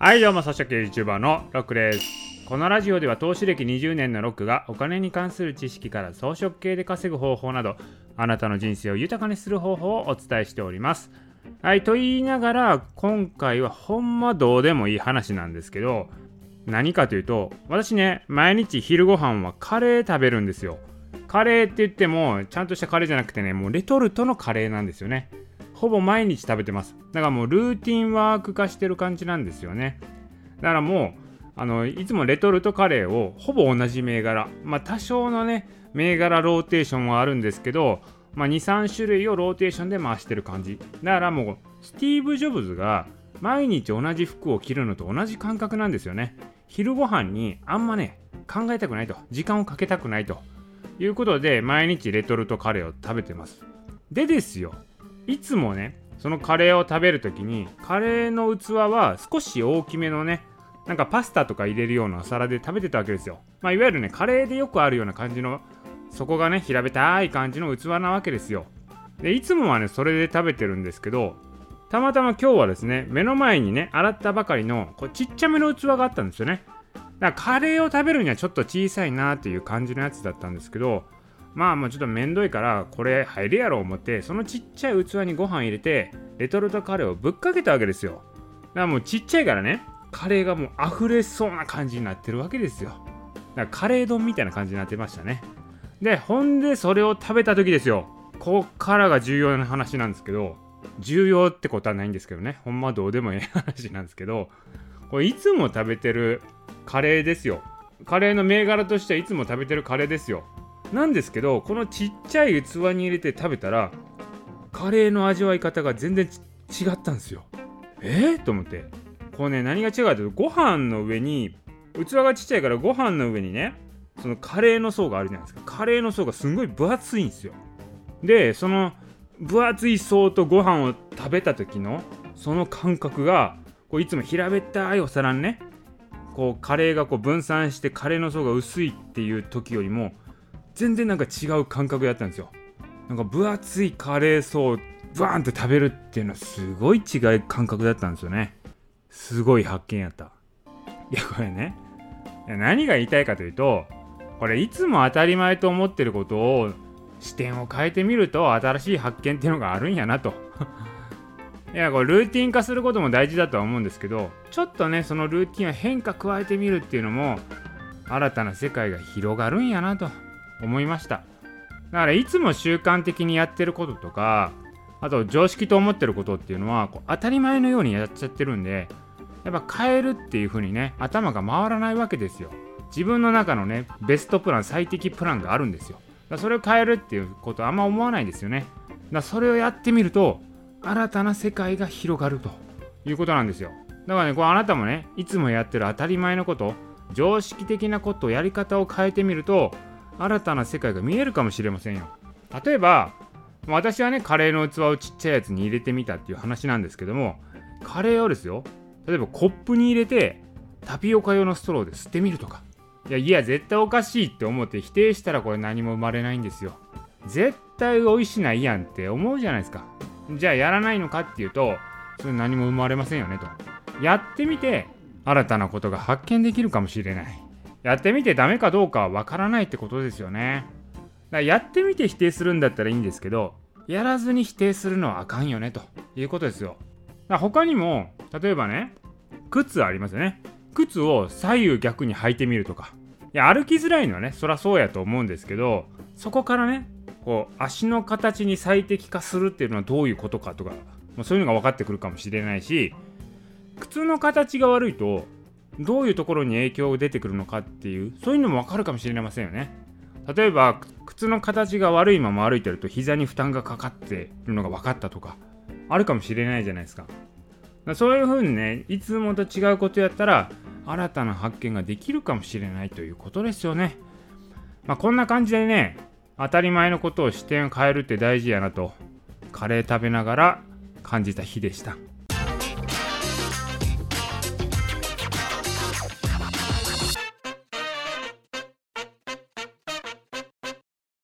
はいどうも草食系 YouTuber のロックです。このラジオでは投資歴20年のロックがお金に関する知識から装飾系で稼ぐ方法などあなたの人生を豊かにする方法をお伝えしております。はいと言いながら今回はほんまどうでもいい話なんですけど何かというと私ね毎日昼ご飯はカレー食べるんですよ。カレーって言ってもちゃんとしたカレーじゃなくてねもうレトルトのカレーなんですよね。ほぼ毎日食べてます。だからもうルーティンワーク化してる感じなんですよね。だからもうあのいつもレトルトカレーをほぼ同じ銘柄。まあ多少のね銘柄ローテーションはあるんですけど、まあ、23種類をローテーションで回してる感じ。だからもうスティーブ・ジョブズが毎日同じ服を着るのと同じ感覚なんですよね。昼ご飯にあんまね考えたくないと。時間をかけたくないということで毎日レトルトカレーを食べてます。でですよ。いつもねそのカレーを食べる時にカレーの器は少し大きめのねなんかパスタとか入れるようなお皿で食べてたわけですよ、まあ、いわゆるねカレーでよくあるような感じのそこがね平べたい感じの器なわけですよ。でいつもはねそれで食べてるんですけどたまたま今日はですね目の前にね洗ったばかりのこうちっちゃめの器があったんですよね。だからカレーを食べるにはちょっと小さいなっていう感じのやつだったんですけどまあもうちょっとめんどいからこれ入るやろ思ってそのちっちゃい器にご飯入れてレトルトカレーをぶっかけたわけですよ。だからもうちっちゃいからねカレーがもう溢れそうな感じになってるわけですよ。だからカレー丼みたいな感じになってましたね。でほんでそれを食べた時ですよ。こっからが重要な話なんですけど重要ってことはないんですけどね。ほんまどうでもいい 話なんですけどこれいつも食べてるカレーですよ。カレーの銘柄としてはいつも食べてるカレーですよ。なんですけどこのちっちゃい器に入れて食べたらカレーの味わい方が全然違ったんですよ。え？ー、と思って。こうね何が違うかというとご飯の上に器がちっちゃいからご飯の上にねそのカレーの層があるじゃないですか。カレーの層がすごい分厚いんですよ。でその分厚い層とご飯を食べた時のその感覚がこういつも平べったいお皿にねこうカレーがこう分散してカレーの層が薄いっていう時よりも全然なんか違う感覚やったんですよ。なんか分厚いカレー層をバーンって食べるっていうのはすごい違い感覚だったんですよね。すごい発見やった。いやこれね。何が言いたいかというとこれいつも当たり前と思ってることを視点を変えてみると新しい発見っていうのがあるんやなと。いやこれルーティン化することも大事だとは思うんですけどちょっとねそのルーティンを変化加えてみるっていうのも新たな世界が広がるんやなと。思いました。だからいつも習慣的にやってることとかあと常識と思ってることっていうのはこう当たり前のようにやっちゃってるんでやっぱ変えるっていう風にね頭が回らないわけですよ。自分の中のねベストプラン最適プランがあるんですよ。だそれを変えるっていうことあんま思わないですよね。だそれをやってみると新たな世界が広がると。いうことなんですよ。だからねこうあなたもねいつもやってる当たり前のこと常識的なことやり方を変えてみると新たな世界が見えるかもしれませんよ。例えば私はねカレーの器をちっちゃいやつに入れてみたっていう話なんですけどもカレーをですよ例えばコップに入れてタピオカ用のストローで吸ってみるとか。いやいや絶対おかしいって思って否定したらこれ何も生まれないんですよ。絶対美味しないやんって思うじゃないですか。じゃあやらないのかっていうとそれ何も生まれませんよねと。やってみて新たなことが発見できるかもしれない。やってみてダメかどうかはわからないってことですよね。だからやってみて否定するんだったらいいんですけどやらずに否定するのはあかんよねということですよ。だ他にも例えばね靴ありますよね。靴を左右逆に履いてみるとか。いや歩きづらいのはねそりゃそうやと思うんですけどそこからねこう足の形に最適化するっていうのはどういうことかとか、まあ、そういうのが分かってくるかもしれないし靴の形が悪いとどういうところに影響が出てくるのかっていうそういうのも分かるかもしれませんよね。例えば靴の形が悪いまま歩いてると膝に負担がかかっているのが分かったとかあるかもしれないじゃないですか。そういうふうにねいつもと違うことやったら新たな発見ができるかもしれないということですよね。まあこんな感じでね当たり前のことを視点を変えるって大事やなとカレー食べながら感じた日でした。